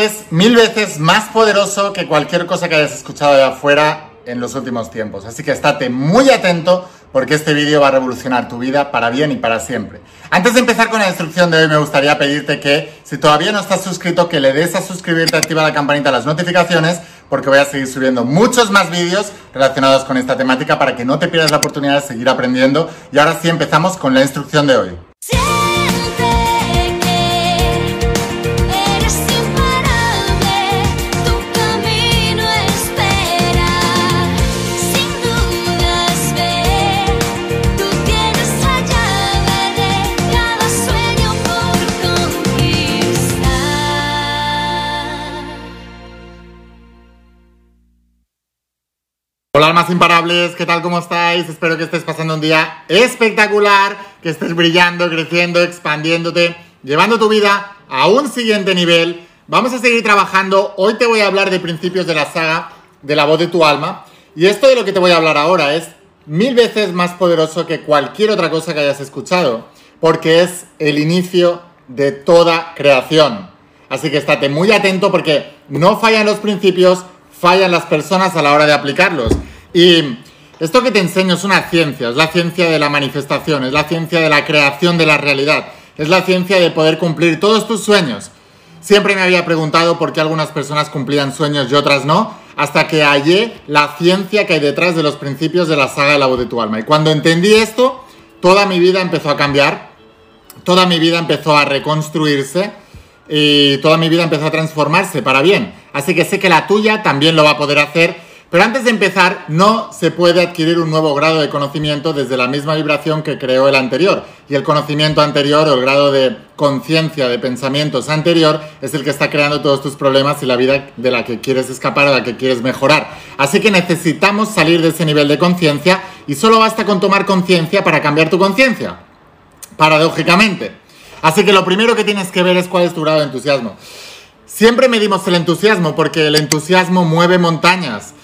es mil veces más poderoso que cualquier cosa que hayas escuchado de afuera en los últimos tiempos. Así que estate muy atento porque este vídeo va a revolucionar tu vida para bien y para siempre. Antes de empezar con la instrucción de hoy me gustaría pedirte que si todavía no estás suscrito que le des a suscribirte, activa la campanita de las notificaciones porque voy a seguir subiendo muchos más vídeos relacionados con esta temática para que no te pierdas la oportunidad de seguir aprendiendo. Y ahora sí empezamos con la instrucción de hoy. Almas imparables, ¿qué tal? ¿Cómo estáis? Espero que estés pasando un día espectacular, que estés brillando, creciendo, expandiéndote, llevando tu vida a un siguiente nivel. Vamos a seguir trabajando. Hoy te voy a hablar de principios de la saga de la voz de tu alma. Y esto de lo que te voy a hablar ahora es mil veces más poderoso que cualquier otra cosa que hayas escuchado, porque es el inicio de toda creación. Así que estate muy atento porque no fallan los principios, fallan las personas a la hora de aplicarlos. Y esto que te enseño es una ciencia, es la ciencia de la manifestación, es la ciencia de la creación de la realidad, es la ciencia de poder cumplir todos tus sueños. Siempre me había preguntado por qué algunas personas cumplían sueños y otras no, hasta que hallé la ciencia que hay detrás de los principios de la saga de la voz de tu alma. Y cuando entendí esto, toda mi vida empezó a cambiar, toda mi vida empezó a reconstruirse y toda mi vida empezó a transformarse para bien. Así que sé que la tuya también lo va a poder hacer. Pero antes de empezar, no se puede adquirir un nuevo grado de conocimiento desde la misma vibración que creó el anterior. Y el conocimiento anterior o el grado de conciencia, de pensamientos anterior, es el que está creando todos tus problemas y la vida de la que quieres escapar o la que quieres mejorar. Así que necesitamos salir de ese nivel de conciencia y solo basta con tomar conciencia para cambiar tu conciencia. Paradójicamente. Así que lo primero que tienes que ver es cuál es tu grado de entusiasmo. Siempre medimos el entusiasmo porque el entusiasmo mueve montañas.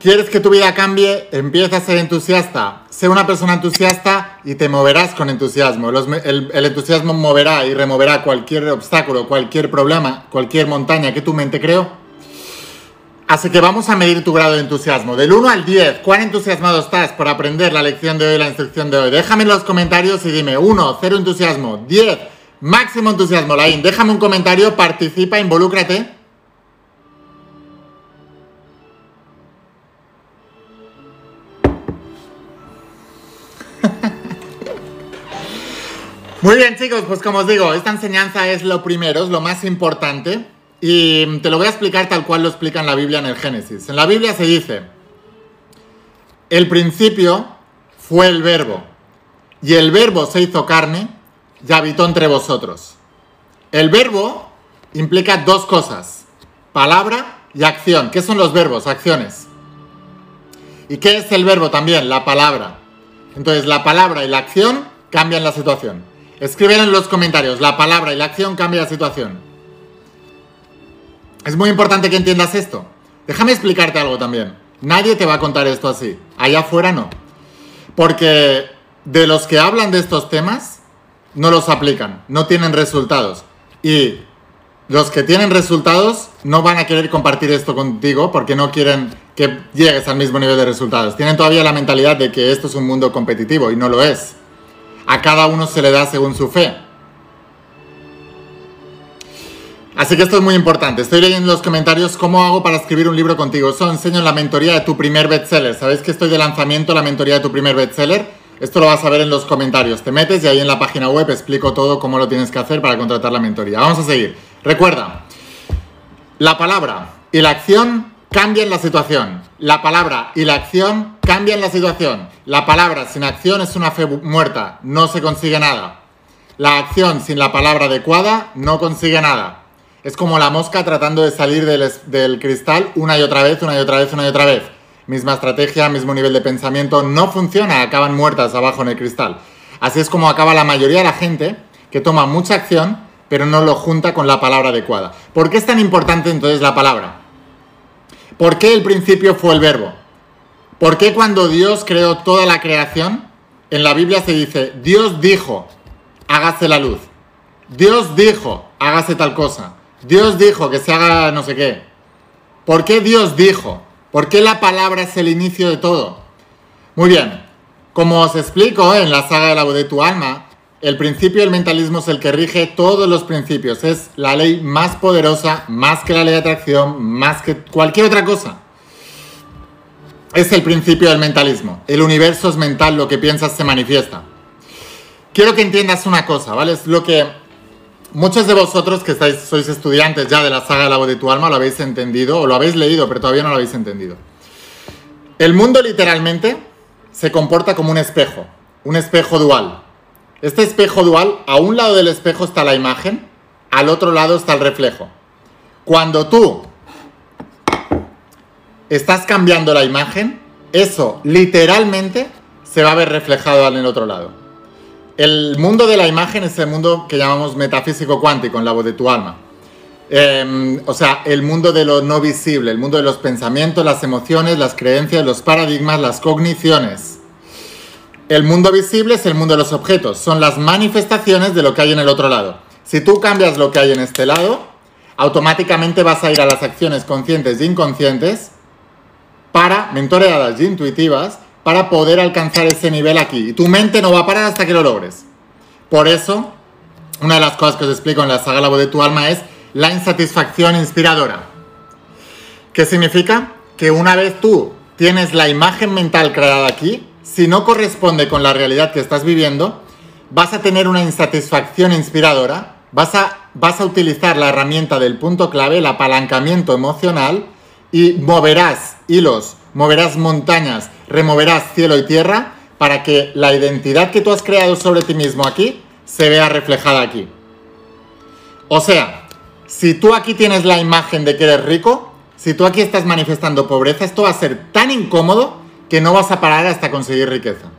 ¿Quieres que tu vida cambie? Empieza a ser entusiasta. Sé una persona entusiasta y te moverás con entusiasmo. el, entusiasmo moverá y removerá cualquier obstáculo, cualquier problema, cualquier montaña que tu mente creó. Así que vamos a medir tu grado de entusiasmo. Del 1 al 10, ¿cuán entusiasmado estás por aprender la lección de hoy, la instrucción de hoy? Déjame en los comentarios y dime 1, 0 entusiasmo, 10, máximo entusiasmo. Laín, déjame un comentario, participa, involúcrate. Muy bien chicos, pues como os digo, esta enseñanza es lo primero, es lo más importante. Y te lo voy a explicar tal cual lo explica en la Biblia en el Génesis. En la Biblia se dice, el principio fue el verbo, y el verbo se hizo carne y habitó entre vosotros. El verbo implica dos cosas, palabra y acción. ¿Qué son los verbos? Acciones. ¿Y qué es el verbo también? La palabra. Entonces la palabra y la acción cambian la situación. Escriben en los comentarios, la palabra y la acción cambian la situación. Es muy importante que entiendas esto. Déjame explicarte algo también. Nadie te va a contar esto así. Allá afuera no. Porque de los que hablan de estos temas, no los aplican, no tienen resultados. Y los que tienen resultados no van a querer compartir esto contigo porque no quieren que llegues al mismo nivel de resultados. Tienen todavía la mentalidad de que esto es un mundo competitivo y no lo es. A cada uno se le da según su fe. Así que esto es muy importante. Estoy leyendo en los comentarios cómo hago para escribir un libro contigo. Eso enseño en la mentoría de tu primer bestseller. ¿Sabéis que estoy de lanzamiento la mentoría de tu primer bestseller? Esto lo vas a ver en los comentarios. Te metes y ahí en la página web explico todo cómo lo tienes que hacer para contratar la mentoría. Vamos a seguir. Recuerda, la palabra y la acción cambian la situación. La palabra y la acción cambian la situación. La palabra sin acción es una fe muerta. No se consigue nada. La acción sin la palabra adecuada no consigue nada. Es como la mosca tratando de salir del, cristal una y otra vez, una y otra vez, una y otra vez. Misma estrategia, mismo nivel de pensamiento, no funciona, acaban muertas abajo en el cristal. Así es como acaba la mayoría de la gente que toma mucha acción, pero no lo junta con la palabra adecuada. ¿Por qué es tan importante entonces la palabra? ¿Por qué el principio fue el verbo? ¿Por qué cuando Dios creó toda la creación, en la Biblia se dice, Dios dijo, hágase la luz? Dios dijo, hágase tal cosa. Dios dijo que se haga no sé qué. ¿Por qué Dios dijo? ¿Por qué la palabra es el inicio de todo? Muy bien, como os explico en la saga de la voz de tu alma, el principio del mentalismo es el que rige todos los principios. Es la ley más poderosa, más que la ley de atracción, más que cualquier otra cosa. Es el principio del mentalismo. El universo es mental, lo que piensas se manifiesta. Quiero que entiendas una cosa, ¿vale? Es lo que muchos de vosotros que estáis, sois estudiantes ya de la saga de la voz de tu alma lo habéis entendido o lo habéis leído, pero todavía no lo habéis entendido. El mundo literalmente se comporta como un espejo, un espejo dual. Este espejo dual, a un lado del espejo está la imagen, al otro lado está el reflejo. Cuando tú estás cambiando la imagen, eso literalmente se va a ver reflejado en el otro lado. El mundo de la imagen es el mundo que llamamos metafísico cuántico en la voz de tu alma. Em, o sea, el mundo de lo no visible, el mundo de los pensamientos, las emociones, las creencias, los paradigmas, las cogniciones. El mundo visible es el mundo de los objetos, son las manifestaciones de lo que hay en el otro lado. Si tú cambias lo que hay en este lado, automáticamente vas a ir a las acciones conscientes e inconscientes para, mentoreadas y intuitivas, para poder alcanzar ese nivel aquí. Y tu mente no va a parar hasta que lo logres. Por eso, una de las cosas que os explico en la saga La voz de tu alma es la insatisfacción inspiradora. ¿Qué significa? Que una vez tú tienes la imagen mental creada aquí, si no corresponde con la realidad que estás viviendo, vas a tener una insatisfacción inspiradora, vas a, vas a utilizar la herramienta del punto clave, el apalancamiento emocional, y moverás hilos, moverás montañas, removerás cielo y tierra para que la identidad que tú has creado sobre ti mismo aquí se vea reflejada aquí. O sea, si tú aquí tienes la imagen de que eres rico, si tú aquí estás manifestando pobreza, esto va a ser tan incómodo que no vas a parar hasta conseguir riqueza.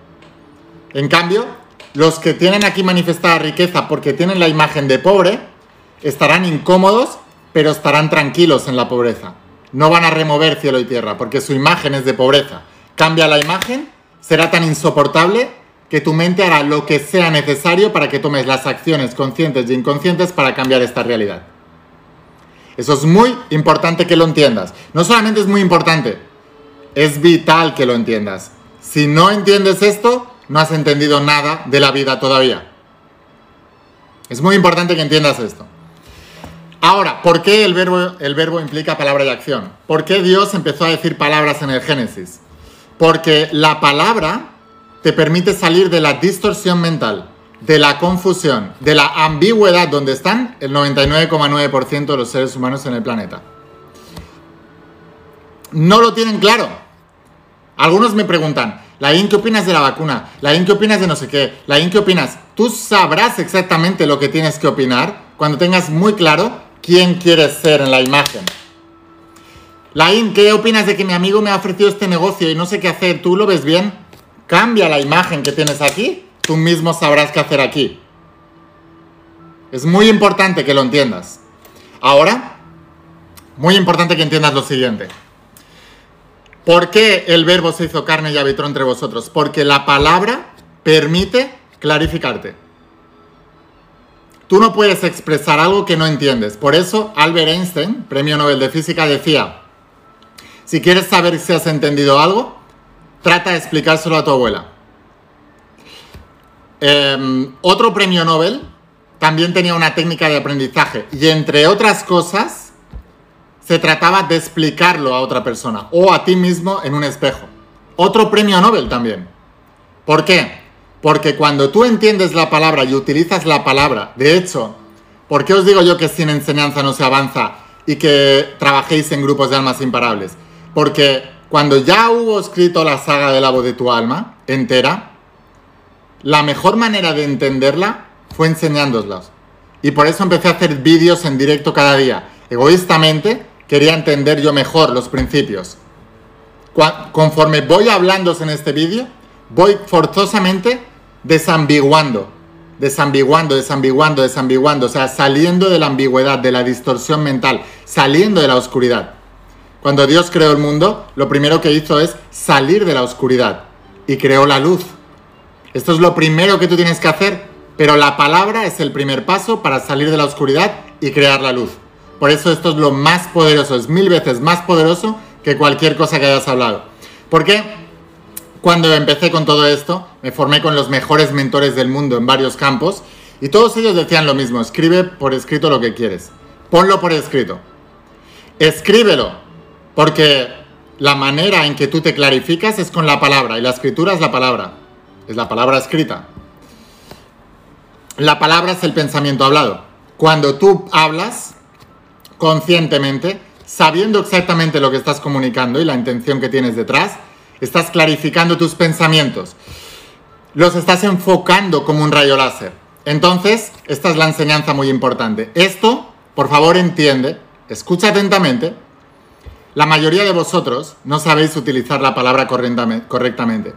En cambio, los que tienen aquí manifestada riqueza porque tienen la imagen de pobre, estarán incómodos, pero estarán tranquilos en la pobreza no van a remover cielo y tierra, porque su imagen es de pobreza. Cambia la imagen, será tan insoportable que tu mente hará lo que sea necesario para que tomes las acciones conscientes e inconscientes para cambiar esta realidad. Eso es muy importante que lo entiendas. No solamente es muy importante, es vital que lo entiendas. Si no entiendes esto, no has entendido nada de la vida todavía. Es muy importante que entiendas esto. Ahora, ¿por qué el verbo, el verbo implica palabra y acción? ¿Por qué Dios empezó a decir palabras en el Génesis? Porque la palabra te permite salir de la distorsión mental, de la confusión, de la ambigüedad donde están el 99,9% de los seres humanos en el planeta. No lo tienen claro. Algunos me preguntan, Laín, ¿qué opinas de la vacuna? Laín, ¿qué opinas de no sé qué? Laín, ¿qué opinas? Tú sabrás exactamente lo que tienes que opinar cuando tengas muy claro quién quieres ser en la imagen. Lain, ¿qué opinas de que mi amigo me ha ofrecido este negocio y no sé qué hacer? ¿Tú lo ves bien? Cambia la imagen que tienes aquí, tú mismo sabrás qué hacer aquí. Es muy importante que lo entiendas. Ahora, muy importante que entiendas lo siguiente. ¿Por qué el verbo se hizo carne y habitó entre vosotros? Porque la palabra permite clarificarte. Tú no puedes expresar algo que no entiendes. Por eso Albert Einstein, premio Nobel de Física, decía, si quieres saber si has entendido algo, trata de explicárselo a tu abuela. Em, otro premio Nobel también tenía una técnica de aprendizaje y entre otras cosas se trataba de explicarlo a otra persona o a ti mismo en un espejo. Otro premio Nobel también. ¿Por qué? Porque cuando tú entiendes la palabra y utilizas la palabra, de hecho, ¿por qué os digo yo que sin enseñanza no se avanza y que trabajéis en grupos de almas imparables? Porque cuando ya hubo escrito la saga de la voz de tu alma entera, la mejor manera de entenderla fue enseñándoslas. Y por eso empecé a hacer vídeos en directo cada día. Egoístamente quería entender yo mejor los principios. Conforme voy hablando en este vídeo, voy forzosamente desambiguando, desambiguando, desambiguando, desambiguando, o sea, saliendo de la ambigüedad, de la distorsión mental, saliendo de la oscuridad. Cuando Dios creó el mundo, lo primero que hizo es salir de la oscuridad y creó la luz. Esto es lo primero que tú tienes que hacer, pero la palabra es el primer paso para salir de la oscuridad y crear la luz. Por eso esto es lo más poderoso, es mil veces más poderoso que cualquier cosa que hayas hablado. Porque cuando empecé con todo esto, me formé con los mejores mentores del mundo en varios campos y todos ellos decían lo mismo, escribe por escrito lo que quieres, ponlo por escrito, escríbelo, porque la manera en que tú te clarificas es con la palabra y la escritura es la palabra, es la palabra escrita. La palabra es el pensamiento hablado. Cuando tú hablas conscientemente, sabiendo exactamente lo que estás comunicando y la intención que tienes detrás, estás clarificando tus pensamientos. Los estás enfocando como un rayo láser. Entonces, esta es la enseñanza muy importante. Esto, por favor, entiende, escucha atentamente. La mayoría de vosotros no sabéis utilizar la palabra correctamente.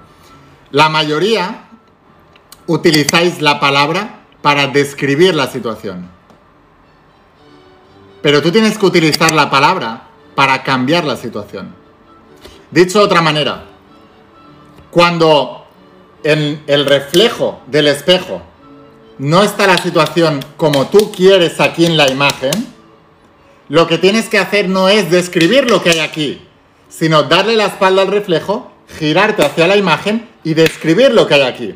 La mayoría utilizáis la palabra para describir la situación. Pero tú tienes que utilizar la palabra para cambiar la situación. Dicho de otra manera, cuando en el reflejo del espejo no está la situación como tú quieres aquí en la imagen, lo que tienes que hacer no es describir lo que hay aquí, sino darle la espalda al reflejo, girarte hacia la imagen y describir lo que hay aquí.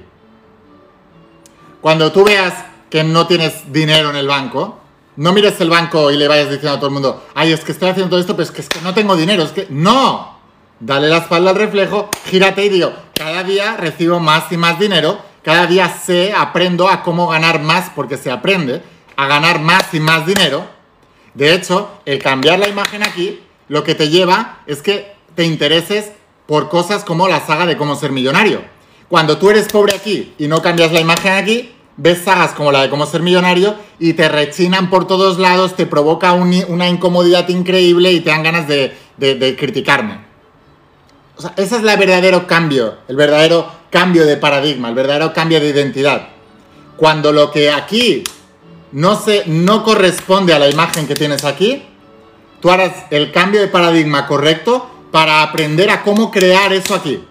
Cuando tú veas que no tienes dinero en el banco, no mires el banco y le vayas diciendo a todo el mundo, ay, es que estoy haciendo todo esto, pero es que, es que no tengo dinero, es que no. Dale la espalda al reflejo, gírate y digo, cada día recibo más y más dinero, cada día sé, aprendo a cómo ganar más, porque se aprende a ganar más y más dinero. De hecho, el cambiar la imagen aquí, lo que te lleva es que te intereses por cosas como la saga de cómo ser millonario. Cuando tú eres pobre aquí y no cambias la imagen aquí, ves sagas como la de cómo ser millonario y te rechinan por todos lados, te provoca una incomodidad increíble y te dan ganas de, de criticarme. O sea, ese es el verdadero cambio, el verdadero cambio de paradigma, el verdadero cambio de identidad. Cuando lo que aquí no, se, no corresponde a la imagen que tienes aquí, tú harás el cambio de paradigma correcto para aprender a cómo crear eso aquí.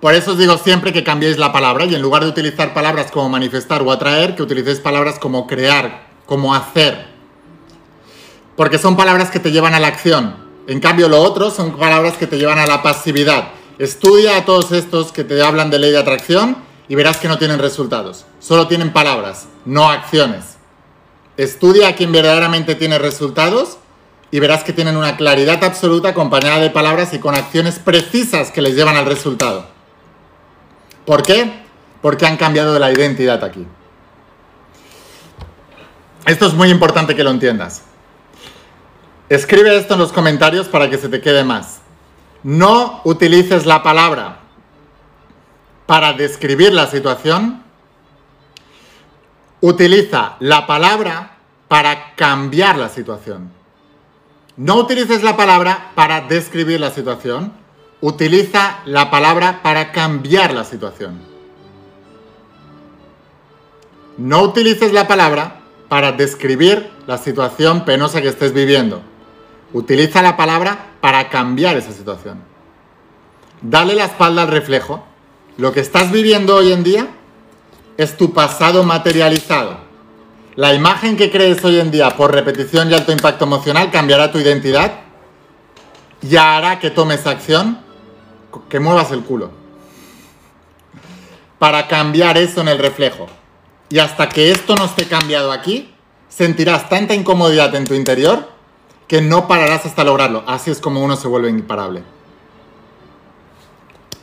Por eso os digo siempre que cambiéis la palabra y en lugar de utilizar palabras como manifestar o atraer, que utilicéis palabras como crear, como hacer. Porque son palabras que te llevan a la acción. En cambio, lo otro son palabras que te llevan a la pasividad. Estudia a todos estos que te hablan de ley de atracción y verás que no tienen resultados. Solo tienen palabras, no acciones. Estudia a quien verdaderamente tiene resultados y verás que tienen una claridad absoluta acompañada de palabras y con acciones precisas que les llevan al resultado. ¿Por qué? Porque han cambiado de la identidad aquí. Esto es muy importante que lo entiendas. Escribe esto en los comentarios para que se te quede más. No utilices la palabra para describir la situación. Utiliza la palabra para cambiar la situación. No utilices la palabra para describir la situación utiliza la palabra para cambiar la situación. No utilices la palabra para describir la situación penosa que estés viviendo. Utiliza la palabra para cambiar esa situación. Dale la espalda al reflejo. Lo que estás viviendo hoy en día es tu pasado materializado. La imagen que crees hoy en día por repetición y alto impacto emocional cambiará tu identidad y hará que tomes acción que muevas el culo. Para cambiar eso en el reflejo. Y hasta que esto no esté cambiado aquí, sentirás tanta incomodidad en tu interior que no pararás hasta lograrlo. Así es como uno se vuelve imparable.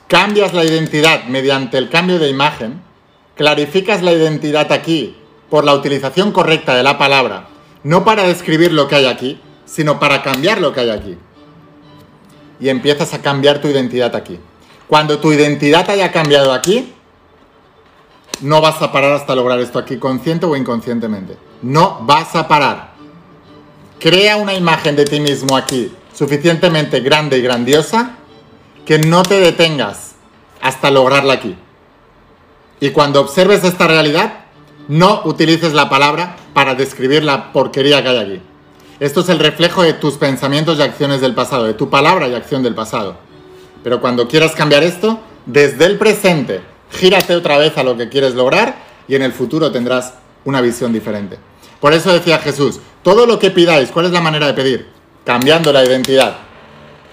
Cambias la identidad mediante el cambio de imagen, clarificas la identidad aquí por la utilización correcta de la palabra, no para describir lo que hay aquí, sino para cambiar lo que hay aquí y empiezas a cambiar tu identidad aquí. Cuando tu identidad haya cambiado aquí, no vas a parar hasta lograr esto aquí, consciente o inconscientemente. No vas a parar. Crea una imagen de ti mismo aquí suficientemente grande y grandiosa que no te detengas hasta lograrla aquí. Y cuando observes esta realidad, no utilices la palabra para describir la porquería que hay aquí. Esto es el reflejo de tus pensamientos y acciones del pasado, de tu palabra y acción del pasado. Pero cuando quieras cambiar esto, desde el presente, gírate otra vez a lo que quieres lograr y en el futuro tendrás una visión diferente. Por eso decía Jesús, Todo lo que pidáis, ¿cuál es la manera de pedir? Cambiando la identidad,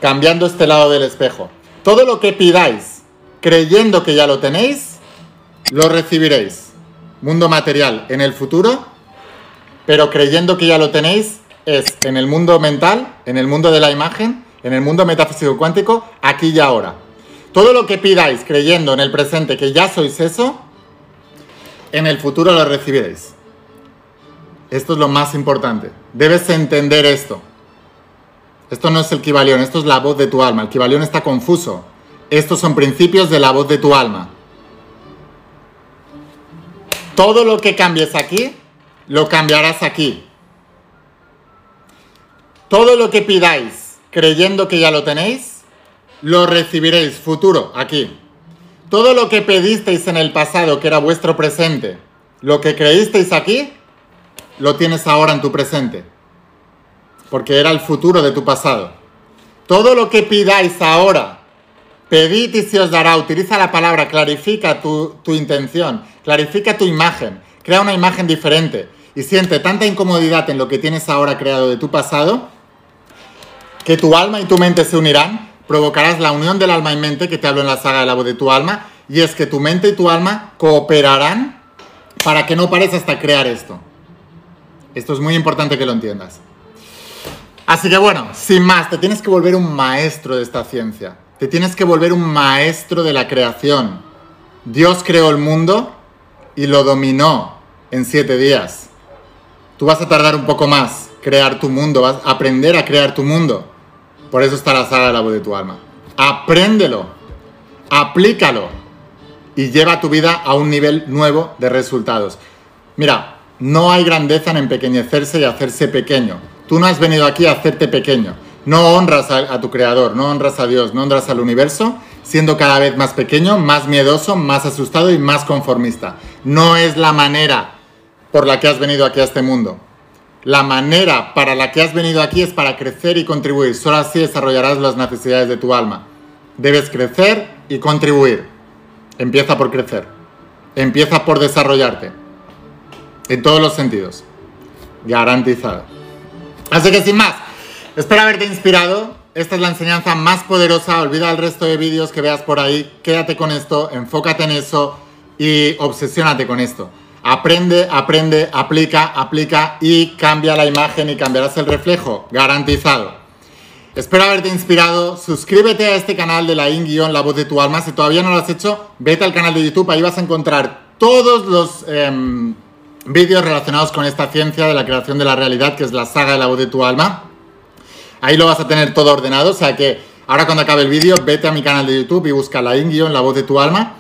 cambiando este lado del espejo. Todo lo que pidáis, creyendo que ya lo tenéis, lo recibiréis. Mundo material en el futuro, pero creyendo que ya lo tenéis, es en el mundo mental, en el mundo de la imagen, en el mundo metafísico cuántico, aquí y ahora. Todo lo que pidáis creyendo en el presente que ya sois eso, en el futuro lo recibiréis. Esto es lo más importante. Debes entender esto. Esto no es el Kibalión, esto es la voz de tu alma. El Kibalión está confuso. Estos son principios de la voz de tu alma. Todo lo que cambies aquí, lo cambiarás aquí. Todo lo que pidáis creyendo que ya lo tenéis, lo recibiréis futuro aquí. Todo lo que pedisteis en el pasado que era vuestro presente, lo que creísteis aquí, lo tienes ahora en tu presente. Porque era el futuro de tu pasado. Todo lo que pidáis ahora, pedid y se os dará. Utiliza la palabra, clarifica tu, tu intención, clarifica tu imagen, crea una imagen diferente y siente tanta incomodidad en lo que tienes ahora creado de tu pasado que tu alma y tu mente se unirán, provocarás la unión del alma y mente que te hablo en la saga de la voz de tu alma, y es que tu mente y tu alma cooperarán para que no pares hasta crear esto. Esto es muy importante que lo entiendas. Así que bueno, sin más, te tienes que volver un maestro de esta ciencia. Te tienes que volver un maestro de la creación. Dios creó el mundo y lo dominó en siete días. Tú vas a tardar un poco más crear tu mundo, vas a aprender a crear tu mundo. Por eso está la saga de la voz de tu alma. Apréndelo, aplícalo y lleva tu vida a un nivel nuevo de resultados. Mira, no hay grandeza en empequeñecerse y hacerse pequeño. Tú no has venido aquí a hacerte pequeño. No honras a, tu creador, no honras a Dios, no honras al universo, siendo cada vez más pequeño, más miedoso, más asustado y más conformista. No es la manera por la que has venido aquí a este mundo. La manera para la que has venido aquí es para crecer y contribuir. Solo así desarrollarás las necesidades de tu alma. Debes crecer y contribuir. Empieza por crecer. Empieza por desarrollarte. En todos los sentidos. Garantizado. Así que sin más, espero haberte inspirado. Esta es la enseñanza más poderosa. Olvida el resto de vídeos que veas por ahí. Quédate con esto, enfócate en eso y obsesiónate con esto. Aprende, aprende, aplica, aplica y cambia la imagen y cambiarás el reflejo, garantizado. Espero haberte inspirado. Suscríbete a este canal de la In La Voz de tu Alma. Si todavía no lo has hecho, vete al canal de YouTube. Ahí vas a encontrar todos los eh, vídeos relacionados con esta ciencia de la creación de la realidad, que es la saga de la voz de tu alma. Ahí lo vas a tener todo ordenado. O sea que ahora cuando acabe el vídeo, vete a mi canal de YouTube y busca la In La Voz de tu Alma.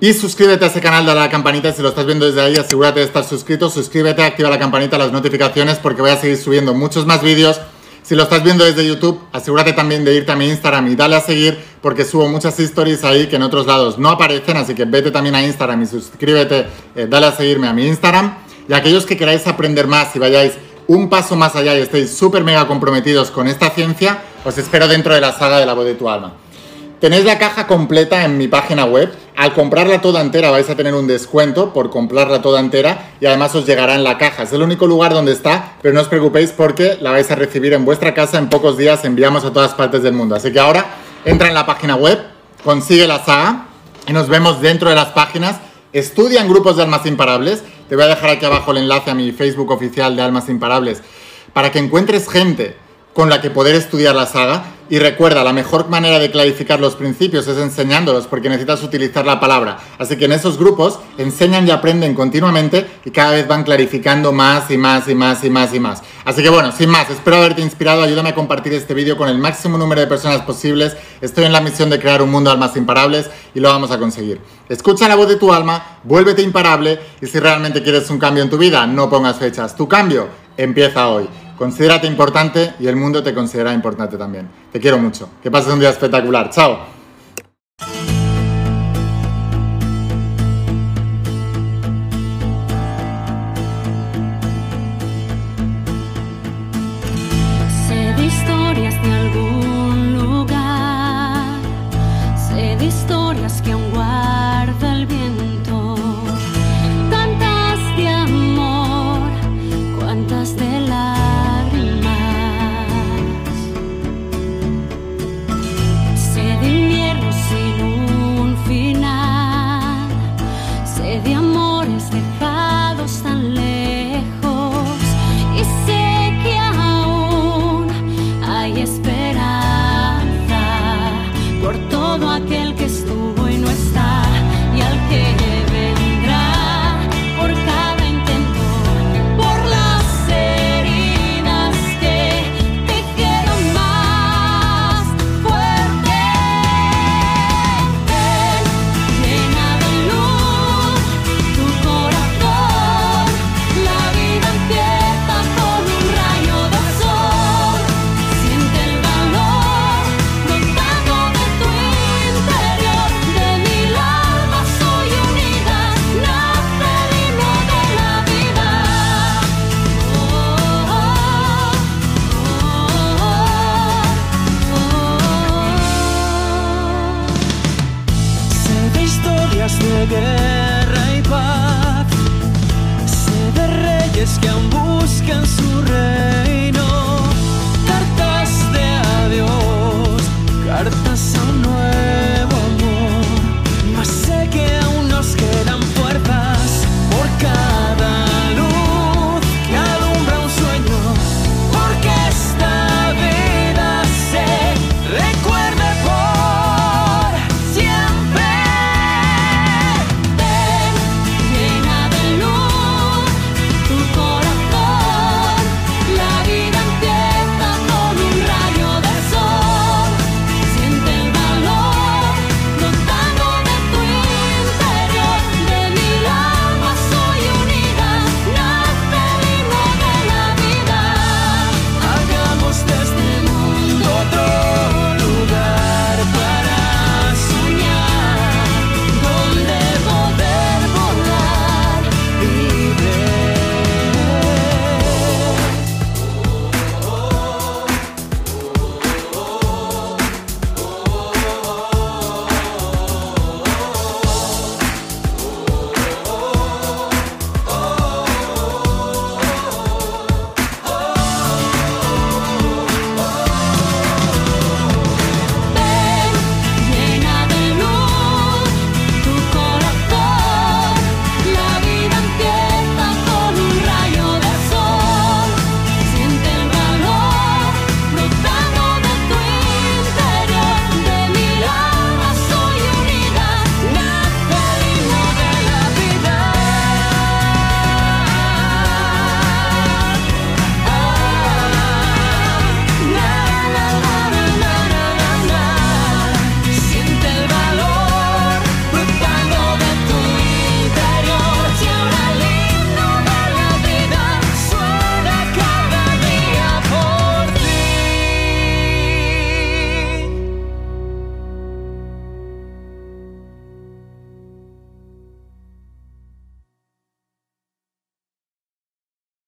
Y suscríbete a ese canal, dale a la campanita, si lo estás viendo desde ahí, asegúrate de estar suscrito, suscríbete, activa la campanita, las notificaciones, porque voy a seguir subiendo muchos más vídeos. Si lo estás viendo desde YouTube, asegúrate también de irte a mi Instagram y dale a seguir, porque subo muchas stories ahí que en otros lados no aparecen, así que vete también a Instagram y suscríbete, eh, dale a seguirme a mi Instagram. Y aquellos que queráis aprender más y vayáis un paso más allá y estéis súper mega comprometidos con esta ciencia, os espero dentro de la saga de la voz de tu alma. Tenéis la caja completa en mi página web. Al comprarla toda entera vais a tener un descuento por comprarla toda entera y además os llegará en la caja. Es el único lugar donde está, pero no os preocupéis porque la vais a recibir en vuestra casa en pocos días. Enviamos a todas partes del mundo. Así que ahora entra en la página web, consigue la saga y nos vemos dentro de las páginas. Estudia en grupos de almas imparables. Te voy a dejar aquí abajo el enlace a mi Facebook oficial de almas imparables para que encuentres gente con la que poder estudiar la saga. Y recuerda, la mejor manera de clarificar los principios es enseñándolos, porque necesitas utilizar la palabra. Así que en esos grupos enseñan y aprenden continuamente y cada vez van clarificando más y más y más y más y más. Así que bueno, sin más, espero haberte inspirado. Ayúdame a compartir este vídeo con el máximo número de personas posibles. Estoy en la misión de crear un mundo de almas imparables y lo vamos a conseguir. Escucha la voz de tu alma, vuélvete imparable y si realmente quieres un cambio en tu vida, no pongas fechas. Tu cambio empieza hoy. Considérate importante y el mundo te considera importante también. Te quiero mucho. Que pases un día espectacular. Chao.